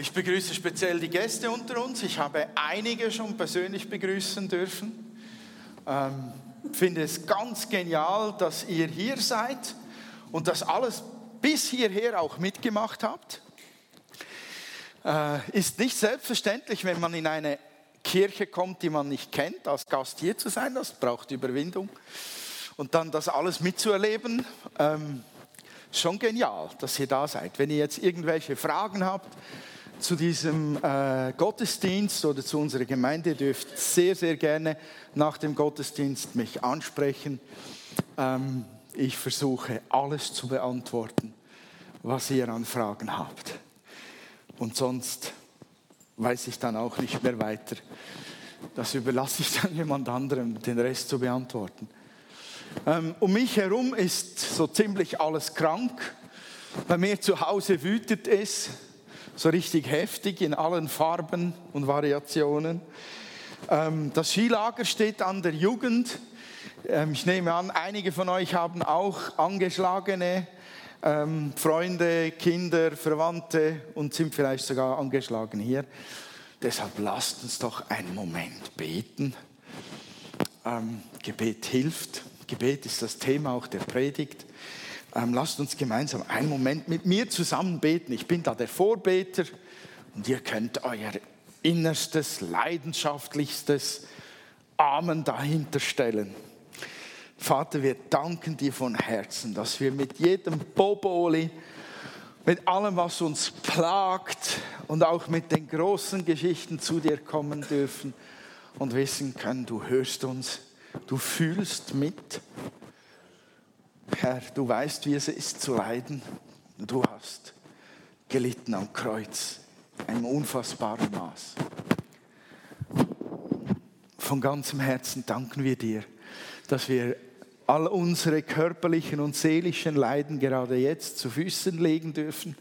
Ich begrüße speziell die Gäste unter uns. Ich habe einige schon persönlich begrüßen dürfen. Ähm, finde es ganz genial, dass ihr hier seid und das alles bis hierher auch mitgemacht habt. Äh, ist nicht selbstverständlich, wenn man in eine Kirche kommt, die man nicht kennt, als Gast hier zu sein. Das braucht Überwindung. Und dann das alles mitzuerleben, ähm, schon genial, dass ihr da seid. Wenn ihr jetzt irgendwelche Fragen habt, zu diesem äh, Gottesdienst oder zu unserer Gemeinde. Ihr dürft sehr, sehr gerne nach dem Gottesdienst mich ansprechen. Ähm, ich versuche alles zu beantworten, was ihr an Fragen habt. Und sonst weiß ich dann auch nicht mehr weiter. Das überlasse ich dann jemand anderem, den Rest zu beantworten. Ähm, um mich herum ist so ziemlich alles krank. Bei mir zu Hause wütet es so richtig heftig in allen Farben und Variationen. Ähm, das Skilager steht an der Jugend. Ähm, ich nehme an, einige von euch haben auch angeschlagene ähm, Freunde, Kinder, Verwandte und sind vielleicht sogar angeschlagen hier. Deshalb lasst uns doch einen Moment beten. Gebet hilft. Gebet ist das Thema auch der Predigt ähm, lasst uns gemeinsam einen Moment mit mir zusammen beten. Ich bin da der Vorbeter und ihr könnt euer innerstes, leidenschaftlichstes Amen dahinter stellen. Vater, wir danken dir von Herzen, dass wir mit jedem Boboli, mit allem, was uns plagt und auch mit den großen Geschichten zu dir kommen dürfen und wissen können, du hörst uns, du fühlst mit Herr, du weißt, wie es ist zu leiden. Du hast gelitten am Kreuz, einem unfassbaren Maß. Von ganzem Herzen danken wir dir, dass wir all unsere körperlichen und seelischen Leiden gerade jetzt zu Füßen legen dürfen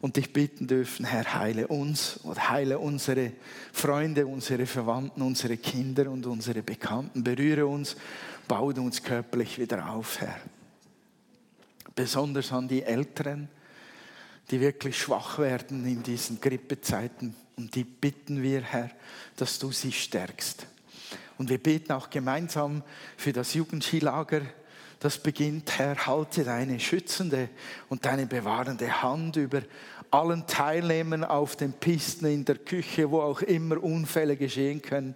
und dich bitten dürfen, Herr, heile uns und heile unsere Freunde, unsere Verwandten, unsere Kinder und unsere Bekannten. Berühre uns, baue uns körperlich wieder auf, Herr besonders an die Älteren, die wirklich schwach werden in diesen Grippezeiten. Und die bitten wir, Herr, dass du sie stärkst. Und wir beten auch gemeinsam für das Jugendskilager. Das beginnt, Herr, halte deine schützende und deine bewahrende Hand über allen Teilnehmern auf den Pisten, in der Küche, wo auch immer Unfälle geschehen können.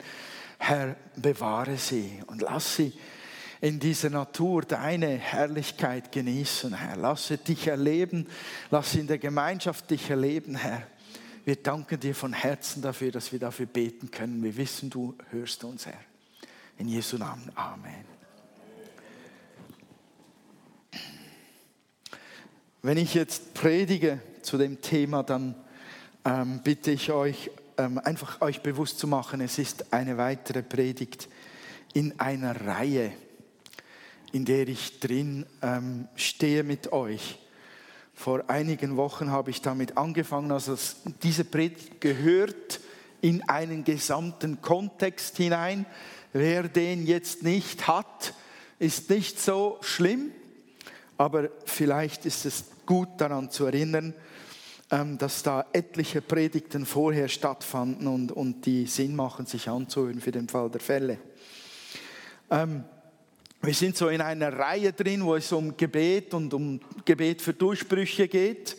Herr, bewahre sie und lass sie in dieser Natur deine Herrlichkeit genießen, Herr. Lasse dich erleben, lasse in der Gemeinschaft dich erleben, Herr. Wir danken dir von Herzen dafür, dass wir dafür beten können. Wir wissen, du hörst uns, Herr. In Jesu Namen. Amen. Wenn ich jetzt predige zu dem Thema, dann ähm, bitte ich euch, ähm, einfach euch bewusst zu machen, es ist eine weitere Predigt in einer Reihe in der ich drin ähm, stehe mit euch. Vor einigen Wochen habe ich damit angefangen, also diese Predigt gehört in einen gesamten Kontext hinein. Wer den jetzt nicht hat, ist nicht so schlimm, aber vielleicht ist es gut daran zu erinnern, ähm, dass da etliche Predigten vorher stattfanden und, und die Sinn machen, sich anzuhören für den Fall der Fälle. Ähm, wir sind so in einer Reihe drin, wo es um Gebet und um Gebet für Durchbrüche geht,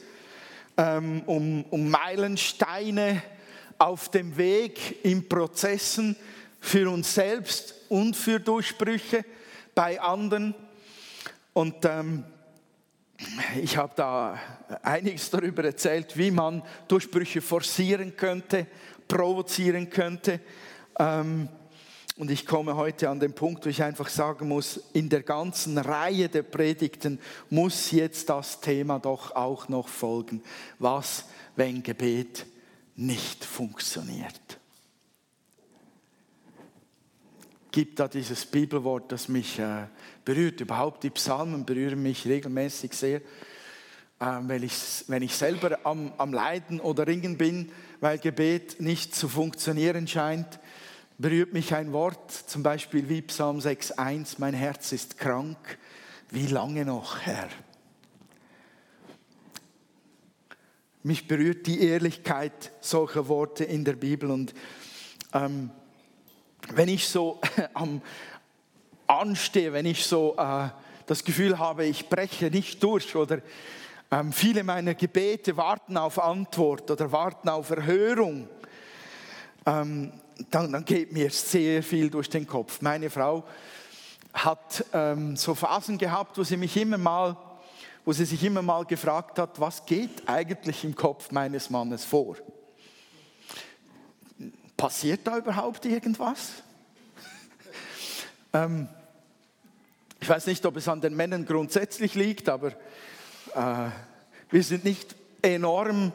ähm, um, um Meilensteine auf dem Weg in Prozessen für uns selbst und für Durchbrüche bei anderen. Und ähm, ich habe da einiges darüber erzählt, wie man Durchbrüche forcieren könnte, provozieren könnte. Ähm, und ich komme heute an den Punkt, wo ich einfach sagen muss, in der ganzen Reihe der Predigten muss jetzt das Thema doch auch noch folgen. Was, wenn Gebet nicht funktioniert? Gibt da dieses Bibelwort, das mich äh, berührt. Überhaupt die Psalmen berühren mich regelmäßig sehr, äh, weil ich, wenn ich selber am, am Leiden oder Ringen bin, weil Gebet nicht zu funktionieren scheint berührt mich ein Wort, zum Beispiel wie Psalm 6.1, mein Herz ist krank, wie lange noch, Herr? mich berührt die Ehrlichkeit solcher Worte in der Bibel. Und ähm, wenn ich so am anstehe, wenn ich so äh, das Gefühl habe, ich breche nicht durch oder ähm, viele meiner Gebete warten auf Antwort oder warten auf Erhörung, ähm, dann, dann, geht mir sehr viel durch den Kopf. Meine Frau hat ähm, so Phasen gehabt, wo sie mich immer mal, wo sie sich immer mal gefragt hat, was geht eigentlich im Kopf meines Mannes vor? Passiert da überhaupt irgendwas? ähm, ich weiß nicht, ob es an den Männern grundsätzlich liegt, aber äh, wir sind nicht enorm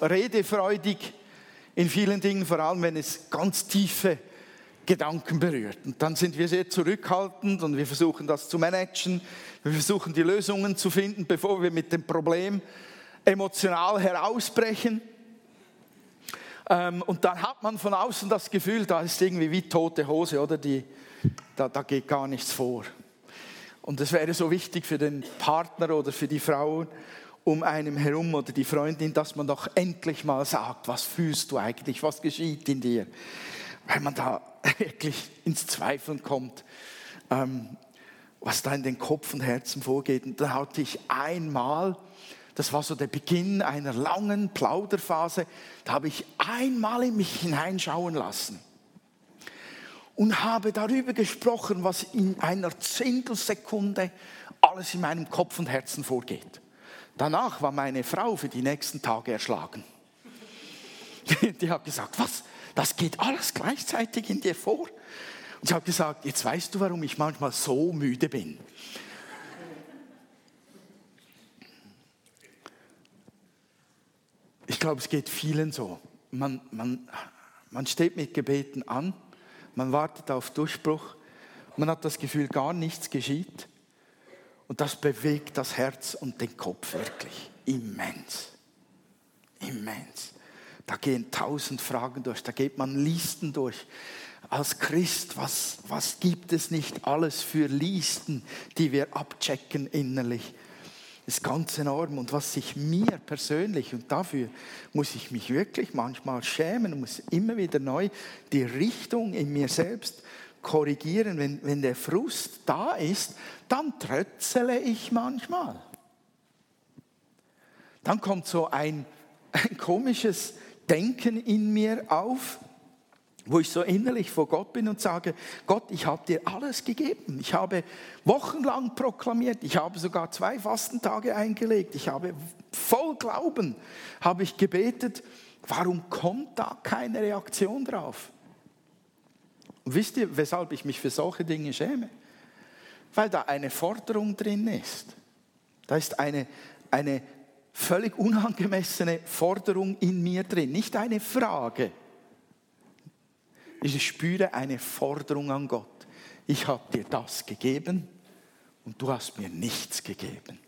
redefreudig in vielen Dingen, vor allem wenn es ganz tiefe Gedanken berührt. Und dann sind wir sehr zurückhaltend und wir versuchen das zu managen. Wir versuchen die Lösungen zu finden, bevor wir mit dem Problem emotional herausbrechen. Ähm, und dann hat man von außen das Gefühl, da ist irgendwie wie tote Hose, oder? Die, da, da geht gar nichts vor. Und es wäre so wichtig für den Partner oder für die Frauen um einem herum oder die Freundin, dass man doch endlich mal sagt, was fühlst du eigentlich, was geschieht in dir. Weil man da wirklich ins Zweifeln kommt, ähm, was da in den Kopf und Herzen vorgeht. Und dann hatte ich einmal, das war so der Beginn einer langen Plauderphase, da habe ich einmal in mich hineinschauen lassen und habe darüber gesprochen, was in einer Zehntelsekunde alles in meinem Kopf und Herzen vorgeht. Danach war meine Frau für die nächsten Tage erschlagen. Die hat gesagt, was? Das geht alles gleichzeitig in dir vor? Und ich habe gesagt, jetzt weißt du, warum ich manchmal so müde bin. Ich glaube, es geht vielen so. Man, man, man steht mit Gebeten an man wartet auf Durchbruch, man hat das Gefühl, gar nichts geschieht. Und das bewegt das Herz und den Kopf wirklich immens. Immens. Da gehen tausend Fragen durch, da geht man Listen durch. Als Christ, was, was gibt es nicht alles für Listen, die wir abchecken innerlich? ist ganz enorm. Und was sich mir persönlich, und dafür muss ich mich wirklich manchmal schämen, muss immer wieder neu die Richtung in mir selbst korrigieren. Wenn, wenn der Frust da ist, dann trötzele ich manchmal. Dann kommt so ein, ein komisches Denken in mir auf wo ich so innerlich vor Gott bin und sage, Gott, ich habe dir alles gegeben. Ich habe wochenlang proklamiert, ich habe sogar zwei Fastentage eingelegt, ich habe voll Glauben, habe ich gebetet, warum kommt da keine Reaktion drauf? Und wisst ihr, weshalb ich mich für solche Dinge schäme? Weil da eine Forderung drin ist. Da ist eine, eine völlig unangemessene Forderung in mir drin, nicht eine Frage ich spüre eine Forderung an Gott. Ich habe dir das gegeben und du hast mir nichts gegeben.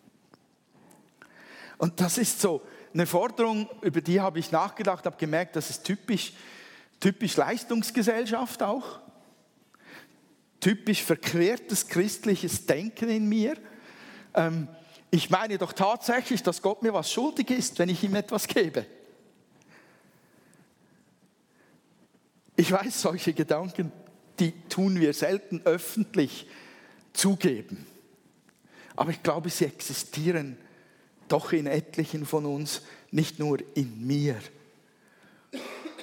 Und das ist so eine Forderung, über die habe ich nachgedacht, habe gemerkt, das ist typisch, typisch Leistungsgesellschaft auch. Typisch verquertes christliches Denken in mir. Ähm, ich meine doch tatsächlich, dass Gott mir was schuldig ist, wenn ich ihm etwas gebe. Ich weiß, solche Gedanken, die tun wir selten öffentlich zugeben. Aber ich glaube, sie existieren doch in etlichen von uns, nicht nur in mir.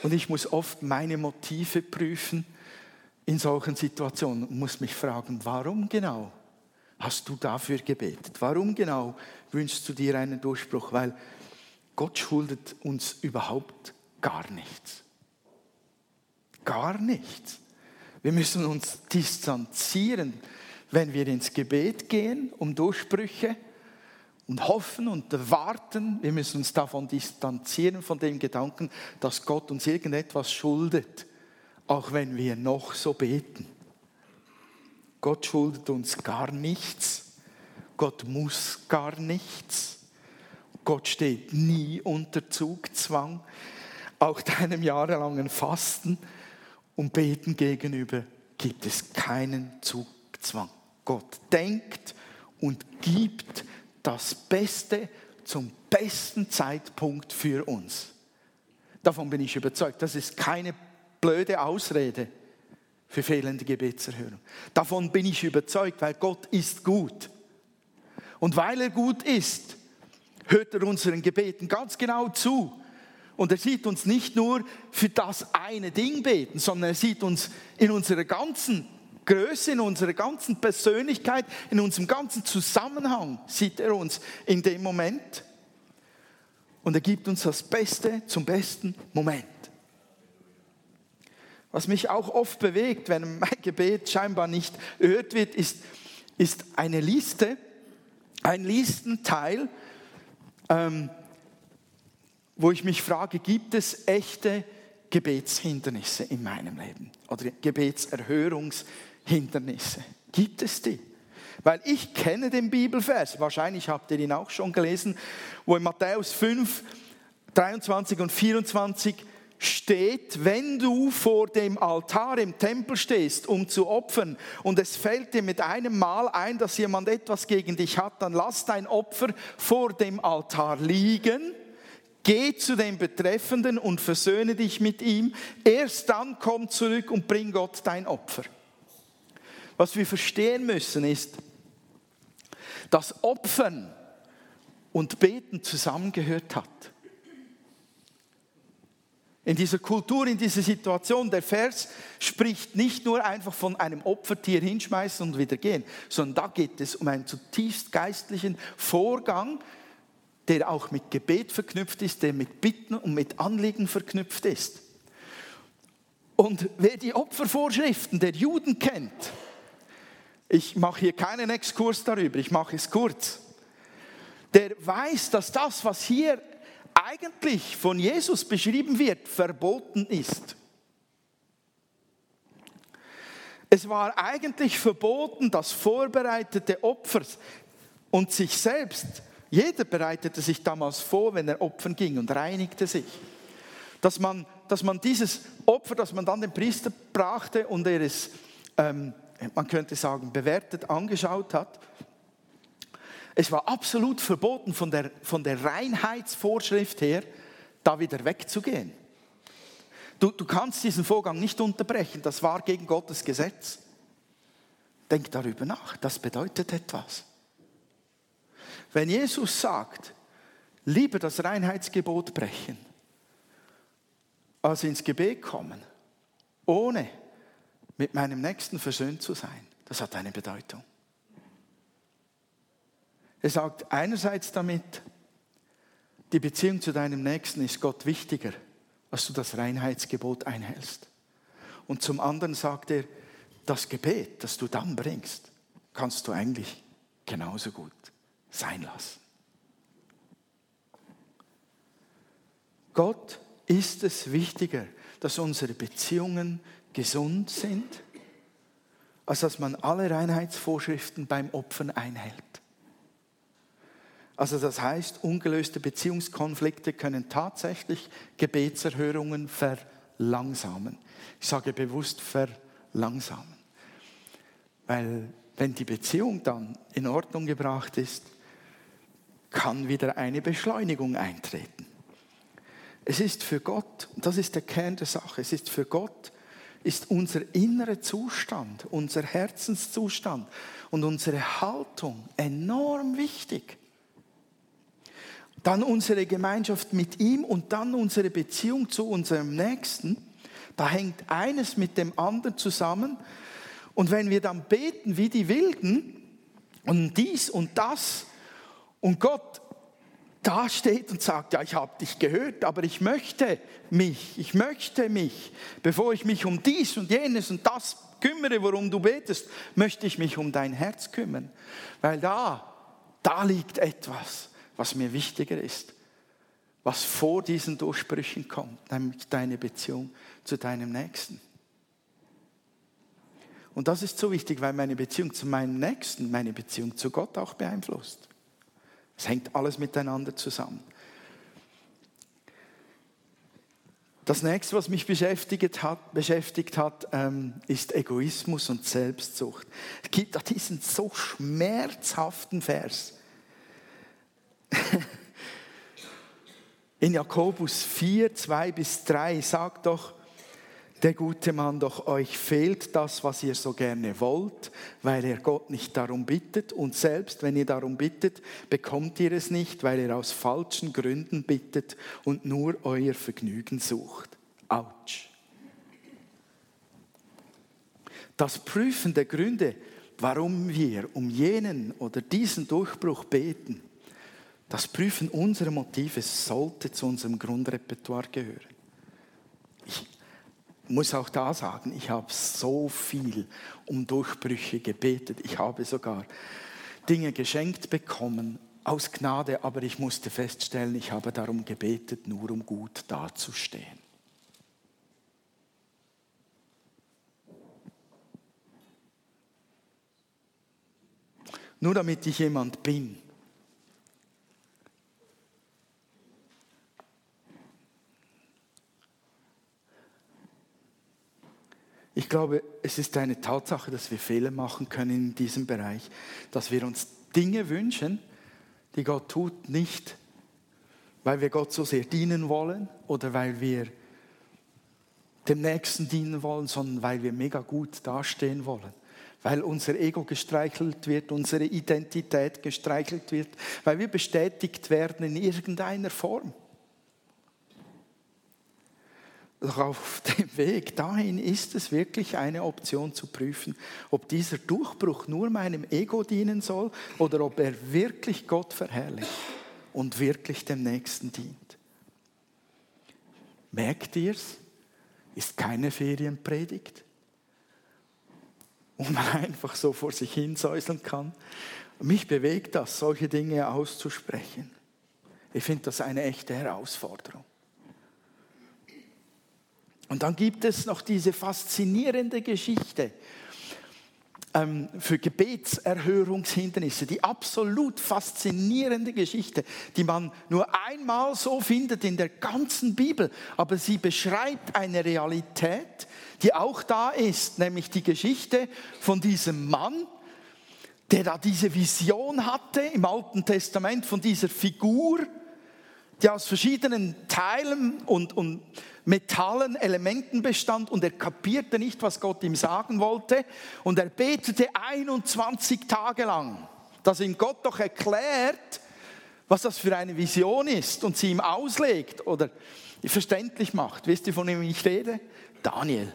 Und ich muss oft meine Motive prüfen in solchen Situationen und muss mich fragen, warum genau hast du dafür gebetet? Warum genau wünschst du dir einen Durchbruch? Weil Gott schuldet uns überhaupt gar nichts. Gar nichts. Wir müssen uns distanzieren, wenn wir ins Gebet gehen, um Durchbrüche und hoffen und warten. Wir müssen uns davon distanzieren, von dem Gedanken, dass Gott uns irgendetwas schuldet, auch wenn wir noch so beten. Gott schuldet uns gar nichts. Gott muss gar nichts. Gott steht nie unter Zugzwang. Auch deinem jahrelangen Fasten und Beten gegenüber gibt es keinen Zugzwang. Gott denkt und gibt das Beste zum besten Zeitpunkt für uns. Davon bin ich überzeugt. Das ist keine blöde Ausrede für fehlende Gebetserhörung. Davon bin ich überzeugt, weil Gott ist gut. Und weil er gut ist, hört er unseren Gebeten ganz genau zu. Und er sieht uns nicht nur für das eine Ding beten, sondern er sieht uns in unserer ganzen Größe, in unserer ganzen Persönlichkeit, in unserem ganzen Zusammenhang sieht er uns in dem Moment. Und er gibt uns das Beste zum besten Moment. Was mich auch oft bewegt, wenn mein Gebet scheinbar nicht erhört wird, ist, ist eine Liste, ein Listenteil, ähm, wo ich mich frage, gibt es echte Gebetshindernisse in meinem Leben oder Gebetserhörungshindernisse? Gibt es die? Weil ich kenne den Bibelvers, wahrscheinlich habt ihr ihn auch schon gelesen, wo in Matthäus 5, 23 und 24 steht, wenn du vor dem Altar im Tempel stehst, um zu opfern, und es fällt dir mit einem Mal ein, dass jemand etwas gegen dich hat, dann lass dein Opfer vor dem Altar liegen, geh zu dem Betreffenden und versöhne dich mit ihm, erst dann komm zurück und bring Gott dein Opfer. Was wir verstehen müssen ist, dass Opfern und Beten zusammengehört hat in dieser Kultur, in dieser Situation. Der Vers spricht nicht nur einfach von einem Opfertier hinschmeißen und wieder gehen, sondern da geht es um einen zutiefst geistlichen Vorgang, der auch mit Gebet verknüpft ist, der mit Bitten und mit Anliegen verknüpft ist. Und wer die Opfervorschriften der Juden kennt, ich mache hier keinen Exkurs darüber, ich mache es kurz, der weiß, dass das, was hier eigentlich von Jesus beschrieben wird, verboten ist. Es war eigentlich verboten, das vorbereitete Opfer und sich selbst, jeder bereitete sich damals vor, wenn er opfern ging und reinigte sich. Dass man, dass man dieses Opfer, das man dann dem Priester brachte und er es, ähm, man könnte sagen, bewertet angeschaut hat, es war absolut verboten von der, von der Reinheitsvorschrift her, da wieder wegzugehen. Du, du kannst diesen Vorgang nicht unterbrechen, das war gegen Gottes Gesetz. Denk darüber nach, das bedeutet etwas. Wenn Jesus sagt, lieber das Reinheitsgebot brechen, als ins Gebet kommen, ohne mit meinem Nächsten versöhnt zu sein, das hat eine Bedeutung. Er sagt einerseits damit, die Beziehung zu deinem Nächsten ist Gott wichtiger, als du das Reinheitsgebot einhältst. Und zum anderen sagt er, das Gebet, das du dann bringst, kannst du eigentlich genauso gut sein lassen. Gott ist es wichtiger, dass unsere Beziehungen gesund sind, als dass man alle Reinheitsvorschriften beim Opfern einhält. Also das heißt, ungelöste Beziehungskonflikte können tatsächlich Gebetserhörungen verlangsamen. Ich sage bewusst verlangsamen. Weil wenn die Beziehung dann in Ordnung gebracht ist, kann wieder eine Beschleunigung eintreten. Es ist für Gott, das ist der Kern der Sache, es ist für Gott, ist unser innerer Zustand, unser Herzenszustand und unsere Haltung enorm wichtig dann unsere Gemeinschaft mit ihm und dann unsere Beziehung zu unserem Nächsten. Da hängt eines mit dem anderen zusammen. Und wenn wir dann beten wie die Wilden und dies und das und Gott da steht und sagt, ja, ich habe dich gehört, aber ich möchte mich, ich möchte mich, bevor ich mich um dies und jenes und das kümmere, worum du betest, möchte ich mich um dein Herz kümmern, weil da, da liegt etwas was mir wichtiger ist, was vor diesen Durchbrüchen kommt, nämlich deine Beziehung zu deinem Nächsten. Und das ist so wichtig, weil meine Beziehung zu meinem Nächsten meine Beziehung zu Gott auch beeinflusst. Es hängt alles miteinander zusammen. Das nächste, was mich beschäftigt hat, beschäftigt hat ähm, ist Egoismus und Selbstsucht. Es gibt diesen so schmerzhaften Vers In Jakobus 4, 2 bis 3 sagt doch der gute Mann, doch euch fehlt das, was ihr so gerne wollt, weil ihr Gott nicht darum bittet. Und selbst wenn ihr darum bittet, bekommt ihr es nicht, weil ihr aus falschen Gründen bittet und nur euer Vergnügen sucht. Autsch. Das Prüfen der Gründe, warum wir um jenen oder diesen Durchbruch beten, das Prüfen unserer Motive sollte zu unserem Grundrepertoire gehören. Ich muss auch da sagen, ich habe so viel um Durchbrüche gebetet. Ich habe sogar Dinge geschenkt bekommen aus Gnade, aber ich musste feststellen, ich habe darum gebetet, nur um gut dazustehen. Nur damit ich jemand bin. Ich glaube, es ist eine Tatsache, dass wir Fehler machen können in diesem Bereich, dass wir uns Dinge wünschen, die Gott tut, nicht weil wir Gott so sehr dienen wollen oder weil wir dem Nächsten dienen wollen, sondern weil wir mega gut dastehen wollen. Weil unser Ego gestreichelt wird, unsere Identität gestreichelt wird, weil wir bestätigt werden in irgendeiner Form. Auf dem Weg dahin ist es wirklich eine Option zu prüfen, ob dieser Durchbruch nur meinem Ego dienen soll oder ob er wirklich Gott verherrlicht und wirklich dem Nächsten dient. Merkt ihr es? Ist keine Ferienpredigt, wo man einfach so vor sich hin säuseln kann. Mich bewegt das, solche Dinge auszusprechen. Ich finde das eine echte Herausforderung. Und dann gibt es noch diese faszinierende Geschichte ähm, für Gebetserhörungshindernisse, die absolut faszinierende Geschichte, die man nur einmal so findet in der ganzen Bibel, aber sie beschreibt eine Realität, die auch da ist, nämlich die Geschichte von diesem Mann, der da diese Vision hatte im Alten Testament von dieser Figur, die aus verschiedenen Teilen und, und Metallen, Elementen bestand und er kapierte nicht, was Gott ihm sagen wollte. Und er betete 21 Tage lang, dass ihm Gott doch erklärt, was das für eine Vision ist und sie ihm auslegt oder verständlich macht. Wisst ihr, von wem ich rede? Daniel.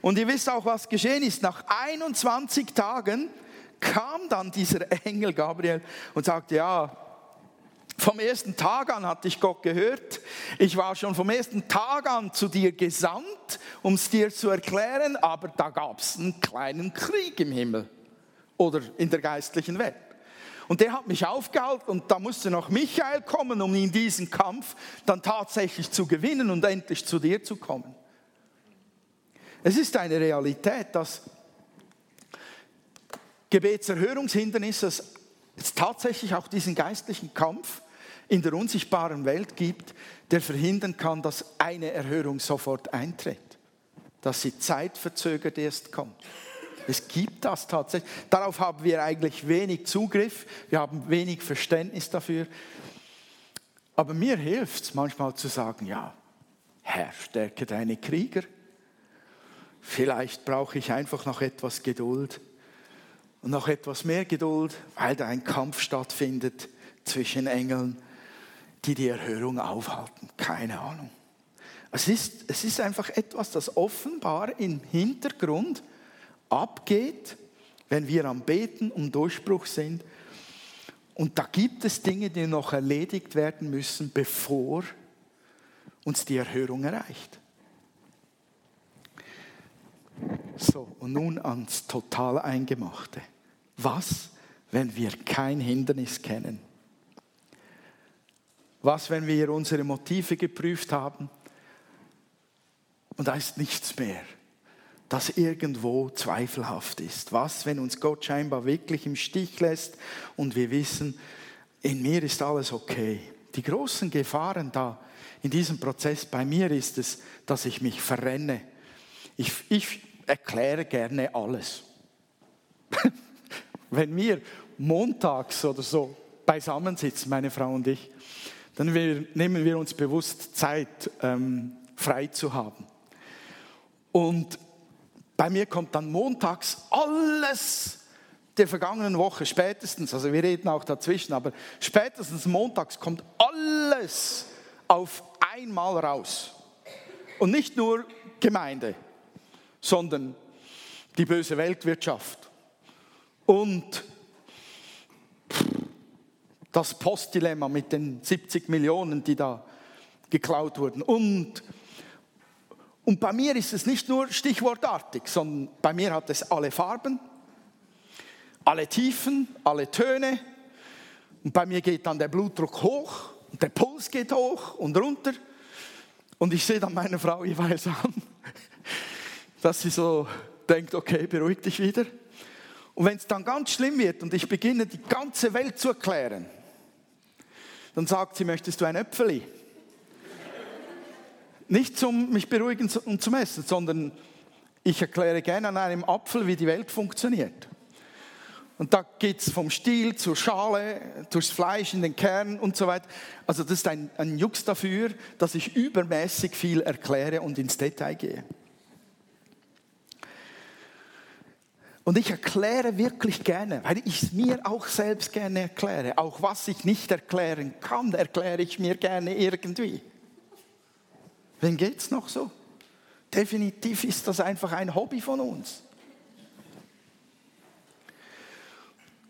Und ihr wisst auch, was geschehen ist. Nach 21 Tagen kam dann dieser Engel Gabriel und sagte, ja, vom ersten Tag an hatte ich Gott gehört. Ich war schon vom ersten Tag an zu dir gesandt, um es dir zu erklären, aber da gab es einen kleinen Krieg im Himmel oder in der geistlichen Welt. Und der hat mich aufgehalten und da musste noch Michael kommen, um in diesen Kampf dann tatsächlich zu gewinnen und endlich zu dir zu kommen. Es ist eine Realität, dass Gebetserhörungshindernisse es tatsächlich auch diesen geistlichen Kampf in der unsichtbaren Welt gibt, der verhindern kann, dass eine Erhörung sofort eintritt, dass sie zeitverzögert erst kommt. Es gibt das tatsächlich. Darauf haben wir eigentlich wenig Zugriff, wir haben wenig Verständnis dafür. Aber mir hilft es manchmal zu sagen, ja, Herr, stärke deine Krieger. Vielleicht brauche ich einfach noch etwas Geduld und noch etwas mehr Geduld, weil da ein Kampf stattfindet zwischen Engeln die die Erhörung aufhalten. Keine Ahnung. Es ist, es ist einfach etwas, das offenbar im Hintergrund abgeht, wenn wir am Beten um Durchbruch sind. Und da gibt es Dinge, die noch erledigt werden müssen, bevor uns die Erhörung erreicht. So, und nun ans total Eingemachte. Was, wenn wir kein Hindernis kennen? Was, wenn wir unsere Motive geprüft haben und da ist nichts mehr, das irgendwo zweifelhaft ist? Was, wenn uns Gott scheinbar wirklich im Stich lässt und wir wissen, in mir ist alles okay? Die großen Gefahren da in diesem Prozess bei mir ist es, dass ich mich verrenne. Ich, ich erkläre gerne alles. wenn wir montags oder so beisammensitzen, meine Frau und ich, dann wir, nehmen wir uns bewusst Zeit, ähm, frei zu haben. Und bei mir kommt dann montags alles der vergangenen Woche, spätestens, also wir reden auch dazwischen, aber spätestens montags kommt alles auf einmal raus. Und nicht nur Gemeinde, sondern die böse Weltwirtschaft und das Postdilemma mit den 70 Millionen, die da geklaut wurden. Und, und bei mir ist es nicht nur stichwortartig, sondern bei mir hat es alle Farben, alle Tiefen, alle Töne. Und bei mir geht dann der Blutdruck hoch und der Puls geht hoch und runter. Und ich sehe dann meine Frau jeweils an, dass sie so denkt, okay, beruhig dich wieder. Und wenn es dann ganz schlimm wird und ich beginne, die ganze Welt zu erklären, dann sagt sie, möchtest du ein Äpfeli? Nicht zum mich beruhigen und zum Essen, sondern ich erkläre gerne an einem Apfel, wie die Welt funktioniert. Und da geht es vom Stiel zur Schale, durchs Fleisch in den Kern und so weiter. Also das ist ein, ein Jux dafür, dass ich übermäßig viel erkläre und ins Detail gehe. Und ich erkläre wirklich gerne, weil ich es mir auch selbst gerne erkläre. Auch was ich nicht erklären kann, erkläre ich mir gerne irgendwie. Wem geht es noch so? Definitiv ist das einfach ein Hobby von uns.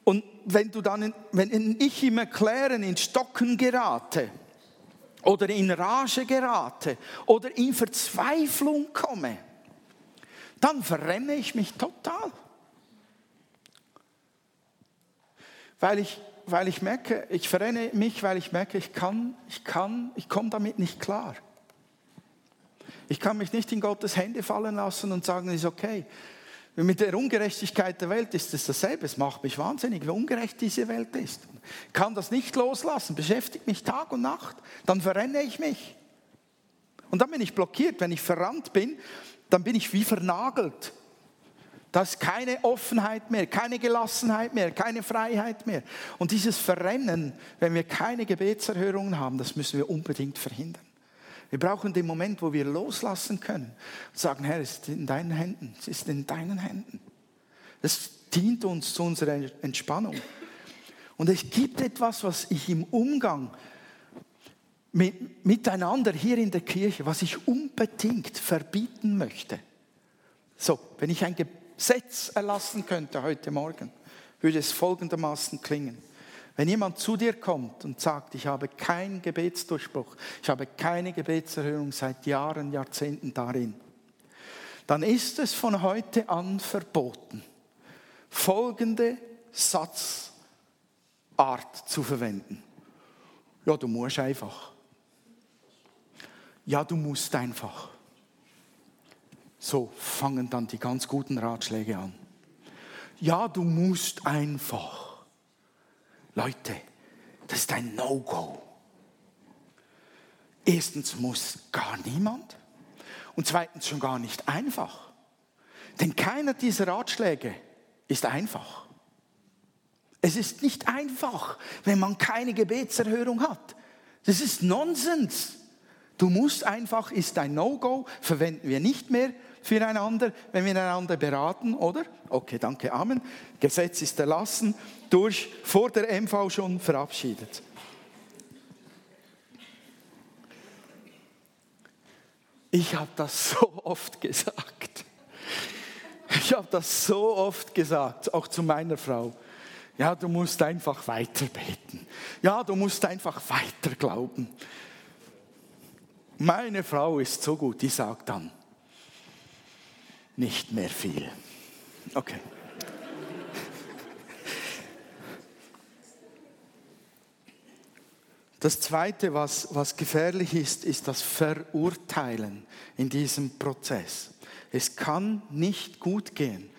Und wenn du dann, wenn ich im Erklären in Stocken gerate oder in Rage gerate oder in Verzweiflung komme, dann verrenne ich mich total. Weil ich, weil ich merke, ich verrenne mich, weil ich merke, ich kann, ich kann, ich komme damit nicht klar. Ich kann mich nicht in Gottes Hände fallen lassen und sagen, es ist okay. Mit der Ungerechtigkeit der Welt ist es dasselbe. Es macht mich wahnsinnig, wie ungerecht diese Welt ist. Ich kann das nicht loslassen, beschäftigt mich Tag und Nacht, dann verrenne ich mich. Und dann bin ich blockiert. Wenn ich verrannt bin, dann bin ich wie vernagelt. Da ist keine Offenheit mehr, keine Gelassenheit mehr, keine Freiheit mehr. Und dieses Verrennen, wenn wir keine Gebetserhörungen haben, das müssen wir unbedingt verhindern. Wir brauchen den Moment, wo wir loslassen können und sagen, Herr, es ist in deinen Händen, es ist in deinen Händen. Das dient uns zu unserer Entspannung. Und es gibt etwas, was ich im Umgang mit, miteinander hier in der Kirche, was ich unbedingt verbieten möchte. So, wenn ich ein Gesetz erlassen könnte heute Morgen, würde es folgendermaßen klingen. Wenn jemand zu dir kommt und sagt, ich habe keinen Gebetsdurchbruch, ich habe keine Gebetserhörung seit Jahren, Jahrzehnten darin, dann ist es von heute an verboten, folgende Satzart zu verwenden. Ja, du musst einfach. Ja, du musst einfach. So fangen dann die ganz guten Ratschläge an. Ja, du musst einfach. Leute, das ist ein No-Go. Erstens muss gar niemand und zweitens schon gar nicht einfach. Denn keiner dieser Ratschläge ist einfach. Es ist nicht einfach, wenn man keine Gebetserhörung hat. Das ist Nonsens. Du musst einfach, ist ein No-Go, verwenden wir nicht mehr füreinander, wenn wir einander beraten, oder? Okay, danke, Amen. Gesetz ist erlassen, durch, vor der MV schon verabschiedet. Ich habe das so oft gesagt. Ich habe das so oft gesagt, auch zu meiner Frau. Ja, du musst einfach weiter beten. Ja, du musst einfach weiter glauben. Meine Frau ist so gut, die sagt dann, nicht mehr viel. Okay. Das Zweite, was, was gefährlich ist, ist das Verurteilen in diesem Prozess. Es kann nicht gut gehen,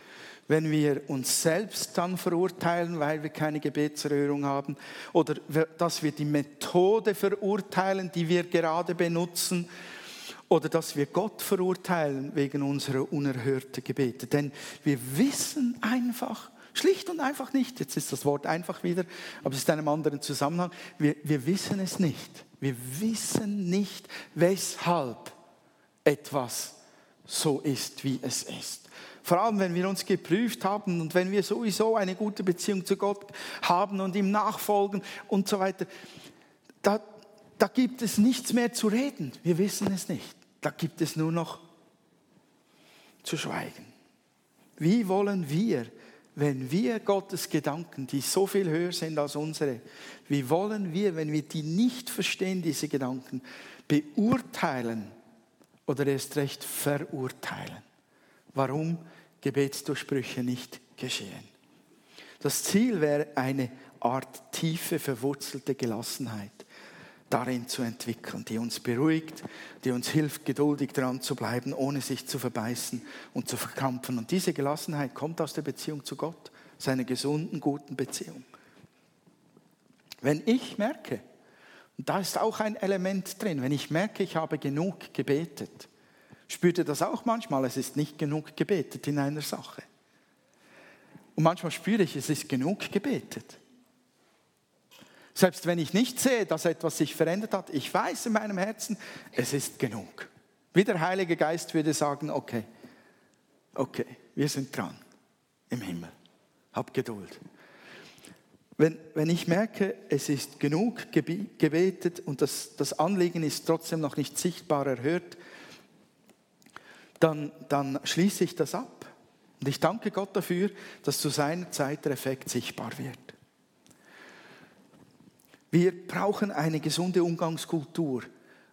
wenn wir uns selbst dann verurteilen, weil wir keine Gebetserhörung haben, oder dass wir die Methode verurteilen, die wir gerade benutzen, oder dass wir Gott verurteilen wegen unserer unerhörten Gebete. Denn wir wissen einfach, schlicht und einfach nicht, jetzt ist das Wort einfach wieder, aber es ist in einem anderen Zusammenhang, wir, wir wissen es nicht. Wir wissen nicht, weshalb etwas so ist, wie es ist. Vor allem, wenn wir uns geprüft haben und wenn wir sowieso eine gute Beziehung zu Gott haben und ihm nachfolgen und so weiter, da, da gibt es nichts mehr zu reden. Wir wissen es nicht. Da gibt es nur noch zu schweigen. Wie wollen wir, wenn wir Gottes Gedanken, die so viel höher sind als unsere, wie wollen wir, wenn wir die nicht verstehen, diese Gedanken, beurteilen oder erst recht verurteilen? Warum Gebetsdurchbrüche nicht geschehen? Das Ziel wäre eine Art tiefe, verwurzelte Gelassenheit darin zu entwickeln, die uns beruhigt, die uns hilft, geduldig dran zu bleiben, ohne sich zu verbeißen und zu verkrampfen. Und diese Gelassenheit kommt aus der Beziehung zu Gott, seiner gesunden, guten Beziehung. Wenn ich merke, und da ist auch ein Element drin, wenn ich merke, ich habe genug gebetet, spürt ihr das auch manchmal, es ist nicht genug gebetet in einer Sache. Und manchmal spüre ich, es ist genug gebetet. Selbst wenn ich nicht sehe, dass etwas sich verändert hat, ich weiß in meinem Herzen, es ist genug. Wie der Heilige Geist würde sagen, okay, okay, wir sind dran im Himmel. Hab Geduld. Wenn, wenn ich merke, es ist genug gebetet und das, das Anliegen ist trotzdem noch nicht sichtbar erhört, dann, dann schließe ich das ab. Und ich danke Gott dafür, dass zu seiner Zeit der Effekt sichtbar wird. Wir brauchen eine gesunde Umgangskultur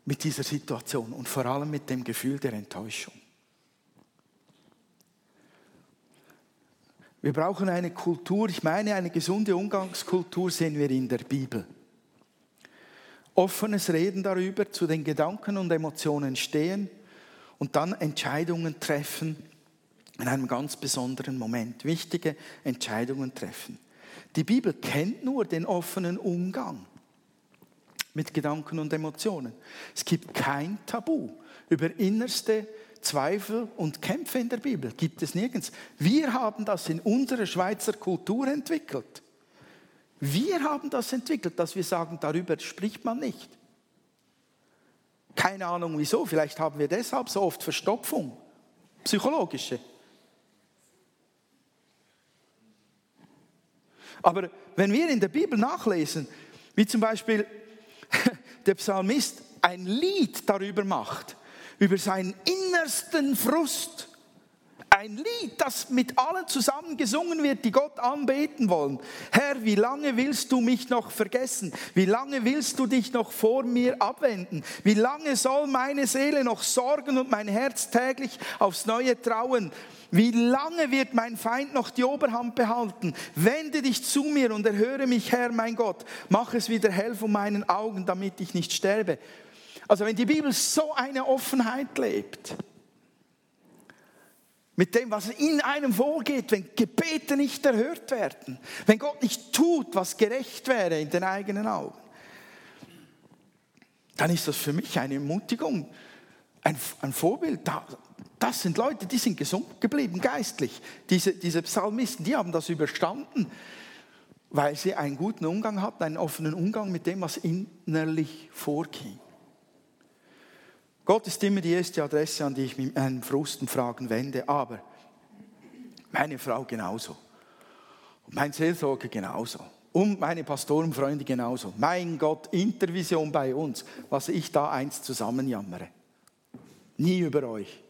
mit dieser Situation und vor allem mit dem Gefühl der Enttäuschung. Wir brauchen eine Kultur, ich meine eine gesunde Umgangskultur sehen wir in der Bibel. Offenes Reden darüber, zu den Gedanken und Emotionen stehen und dann Entscheidungen treffen in einem ganz besonderen Moment. Wichtige Entscheidungen treffen. Die Bibel kennt nur den offenen Umgang mit Gedanken und Emotionen. Es gibt kein Tabu über innerste Zweifel und Kämpfe in der Bibel. Gibt es nirgends. Wir haben das in unserer Schweizer Kultur entwickelt. Wir haben das entwickelt, dass wir sagen, darüber spricht man nicht. Keine Ahnung wieso, vielleicht haben wir deshalb so oft Verstopfung, psychologische. Aber wenn wir in der Bibel nachlesen, wie zum Beispiel der Psalmist ein Lied darüber macht, über seinen innersten Frust, ein Lied, das mit allen zusammen gesungen wird, die Gott anbeten wollen. Herr, wie lange willst du mich noch vergessen? Wie lange willst du dich noch vor mir abwenden? Wie lange soll meine Seele noch sorgen und mein Herz täglich aufs Neue trauen? Wie lange wird mein Feind noch die Oberhand behalten? Wende dich zu mir und erhöre mich, Herr, mein Gott. Mach es wieder hell vor meinen Augen, damit ich nicht sterbe. Also wenn die Bibel so eine Offenheit lebt, mit dem, was in einem vorgeht, wenn Gebete nicht erhört werden, wenn Gott nicht tut, was gerecht wäre in den eigenen Augen, dann ist das für mich eine Ermutigung, ein, ein Vorbild. Das sind Leute, die sind gesund geblieben, geistlich. Diese, diese Psalmisten, die haben das überstanden, weil sie einen guten Umgang hatten, einen offenen Umgang mit dem, was innerlich vorging. Gott ist immer die erste Adresse, an die ich mit meinen Frusten Fragen wende, aber meine Frau genauso. Und mein Seelsorger genauso. Und meine Pastorenfreunde genauso. Mein Gott, Intervision bei uns, was ich da einst zusammenjammere. Nie über euch.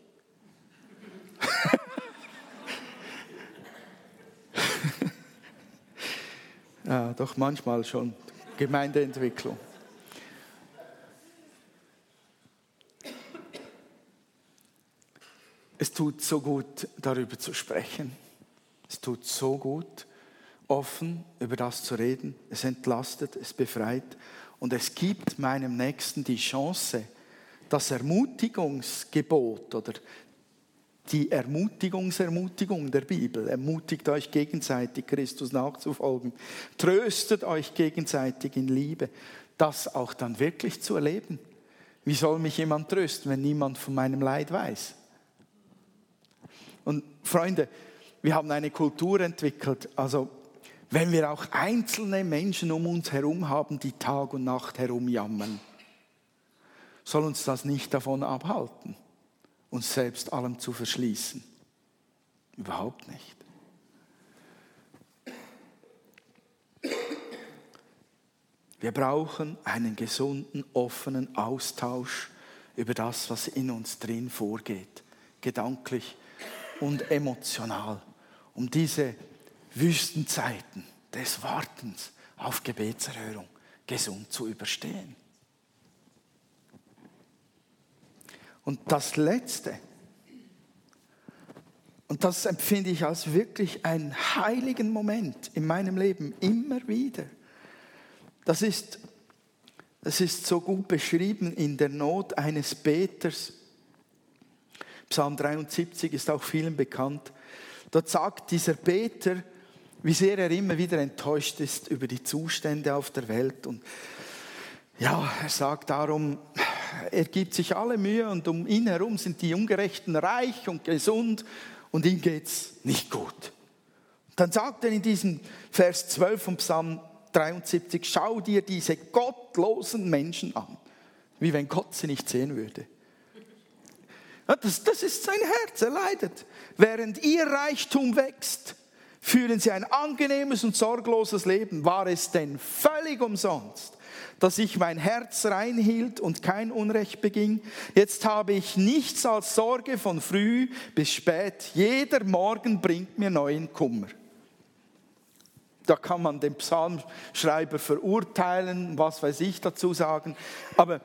ja, doch manchmal schon. Gemeindeentwicklung. Es tut so gut, darüber zu sprechen. Es tut so gut, offen über das zu reden. Es entlastet, es befreit und es gibt meinem Nächsten die Chance, das Ermutigungsgebot oder die Ermutigungsermutigung der Bibel. Ermutigt euch gegenseitig, Christus nachzufolgen. Tröstet euch gegenseitig in Liebe. Das auch dann wirklich zu erleben. Wie soll mich jemand trösten, wenn niemand von meinem Leid weiß? Und Freunde, wir haben eine Kultur entwickelt, also wenn wir auch einzelne Menschen um uns herum haben, die Tag und Nacht herumjammern, soll uns das nicht davon abhalten, uns selbst allem zu verschließen. Überhaupt nicht. Wir brauchen einen gesunden, offenen Austausch über das, was in uns drin vorgeht, gedanklich und emotional, um diese Wüstenzeiten des Wartens auf Gebetserhörung gesund zu überstehen. Und das Letzte, und das empfinde ich als wirklich einen heiligen Moment in meinem Leben immer wieder, das ist, das ist so gut beschrieben in der Not eines Beters. Psalm 73 ist auch vielen bekannt. Dort sagt dieser Beter, wie sehr er immer wieder enttäuscht ist über die Zustände auf der Welt. Und ja, er sagt darum, er gibt sich alle Mühe und um ihn herum sind die Ungerechten reich und gesund und ihm geht es nicht gut. Dann sagt er in diesem Vers 12 vom Psalm 73, schau dir diese gottlosen Menschen an, wie wenn Gott sie nicht sehen würde. Das, das ist sein Herz, er leidet. Während ihr Reichtum wächst, führen sie ein angenehmes und sorgloses Leben. War es denn völlig umsonst, dass ich mein Herz reinhielt und kein Unrecht beging? Jetzt habe ich nichts als Sorge von früh bis spät. Jeder Morgen bringt mir neuen Kummer. Da kann man den Psalmschreiber verurteilen, was weiß ich dazu sagen. Aber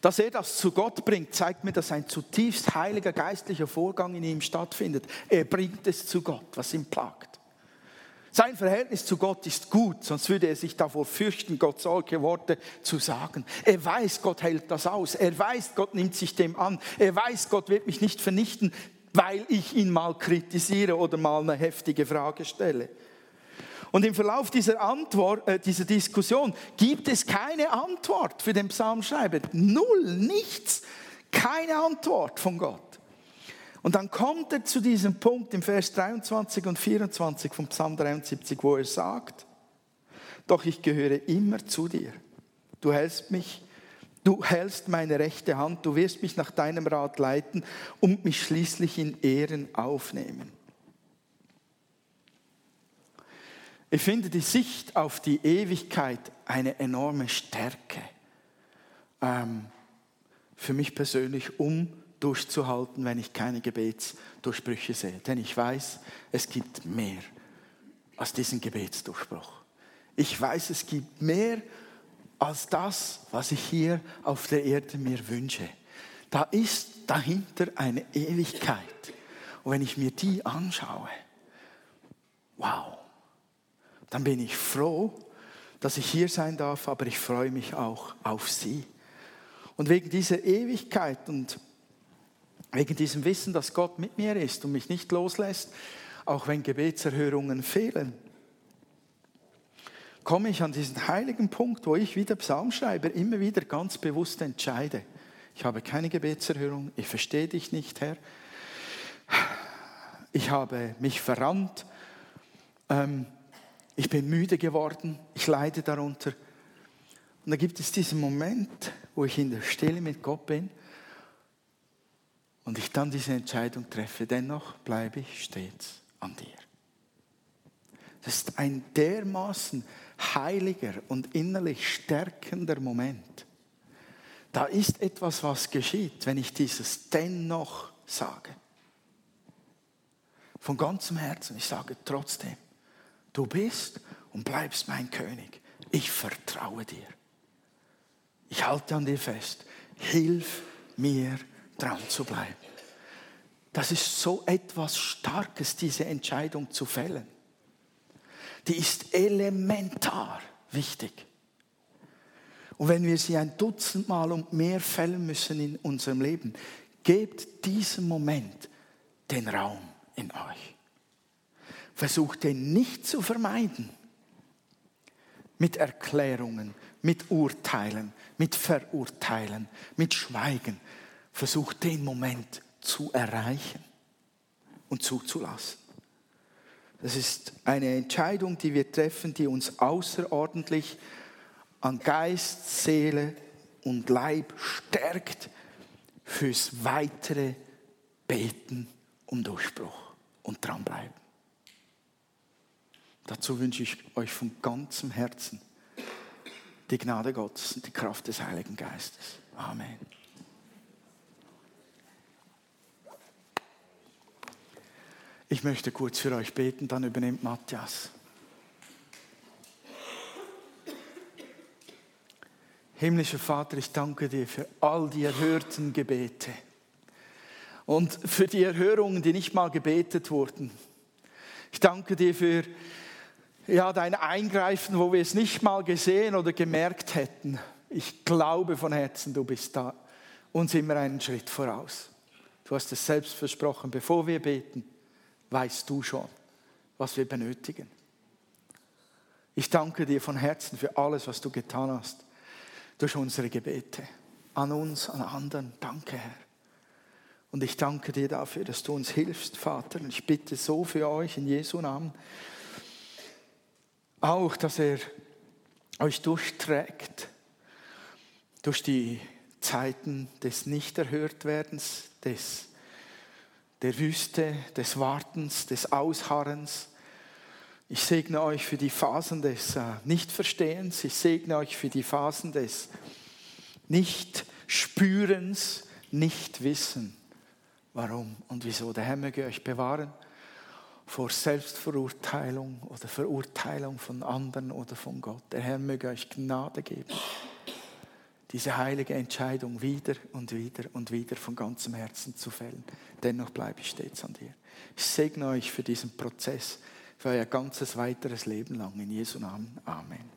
dass er das zu Gott bringt, zeigt mir, dass ein zutiefst heiliger geistlicher Vorgang in ihm stattfindet. Er bringt es zu Gott, was ihm plagt. Sein Verhältnis zu Gott ist gut, sonst würde er sich davor fürchten, Gott solche Worte zu sagen. Er weiß, Gott hält das aus. Er weiß, Gott nimmt sich dem an. Er weiß, Gott wird mich nicht vernichten, weil ich ihn mal kritisiere oder mal eine heftige Frage stelle. Und im Verlauf dieser, Antwort, äh, dieser Diskussion gibt es keine Antwort für den Psalmschreiber. Null, nichts, keine Antwort von Gott. Und dann kommt er zu diesem Punkt im Vers 23 und 24 vom Psalm 73, wo er sagt, doch ich gehöre immer zu dir. Du hältst mich, du hältst meine rechte Hand, du wirst mich nach deinem Rat leiten und mich schließlich in Ehren aufnehmen. Ich finde die Sicht auf die Ewigkeit eine enorme Stärke ähm, für mich persönlich, um durchzuhalten, wenn ich keine Gebetsdurchbrüche sehe. Denn ich weiß, es gibt mehr als diesen Gebetsdurchbruch. Ich weiß, es gibt mehr als das, was ich hier auf der Erde mir wünsche. Da ist dahinter eine Ewigkeit. Und wenn ich mir die anschaue, wow, dann bin ich froh, dass ich hier sein darf, aber ich freue mich auch auf Sie. Und wegen dieser Ewigkeit und wegen diesem Wissen, dass Gott mit mir ist und mich nicht loslässt, auch wenn Gebetserhörungen fehlen, komme ich an diesen heiligen Punkt, wo ich wie der Psalmschreiber immer wieder ganz bewusst entscheide. Ich habe keine Gebetserhörung, ich verstehe dich nicht, Herr. Ich habe mich verrannt. Ähm, ich bin müde geworden, ich leide darunter. Und da gibt es diesen Moment, wo ich in der Stille mit Gott bin und ich dann diese Entscheidung treffe, dennoch bleibe ich stets an dir. Das ist ein dermaßen heiliger und innerlich stärkender Moment. Da ist etwas, was geschieht, wenn ich dieses dennoch sage. Von ganzem Herzen, ich sage trotzdem. Du bist und bleibst mein König. Ich vertraue dir. Ich halte an dir fest. Hilf mir, dran zu bleiben. Das ist so etwas Starkes, diese Entscheidung zu fällen. Die ist elementar wichtig. Und wenn wir sie ein Dutzend Mal und mehr fällen müssen in unserem Leben, gebt diesem Moment den Raum in euch. Versucht den nicht zu vermeiden. Mit Erklärungen, mit Urteilen, mit Verurteilen, mit Schweigen. Versucht den Moment zu erreichen und zuzulassen. Das ist eine Entscheidung, die wir treffen, die uns außerordentlich an Geist, Seele und Leib stärkt fürs weitere Beten um Durchbruch und dranbleiben. Dazu wünsche ich euch von ganzem Herzen die Gnade Gottes und die Kraft des Heiligen Geistes. Amen. Ich möchte kurz für euch beten, dann übernimmt Matthias. Himmlischer Vater, ich danke dir für all die erhörten Gebete und für die Erhörungen, die nicht mal gebetet wurden. Ich danke dir für ja, dein Eingreifen, wo wir es nicht mal gesehen oder gemerkt hätten. Ich glaube von Herzen, du bist da uns immer einen Schritt voraus. Du hast es selbst versprochen, bevor wir beten, weißt du schon, was wir benötigen. Ich danke dir von Herzen für alles, was du getan hast durch unsere Gebete. An uns, an anderen. Danke, Herr. Und ich danke dir dafür, dass du uns hilfst, Vater. Und ich bitte so für euch in Jesu Namen, auch, dass er euch durchträgt durch die Zeiten des Nichterhörtwerdens, des, der Wüste, des Wartens, des Ausharrens. Ich segne euch für die Phasen des äh, Nichtverstehens, ich segne euch für die Phasen des Nichtspürens, Nichtwissen, warum und wieso. Der Herr möge euch bewahren vor Selbstverurteilung oder Verurteilung von anderen oder von Gott. Der Herr möge euch Gnade geben, diese heilige Entscheidung wieder und wieder und wieder von ganzem Herzen zu fällen. Dennoch bleibe ich stets an dir. Ich segne euch für diesen Prozess, für euer ganzes weiteres Leben lang. In Jesu Namen. Amen.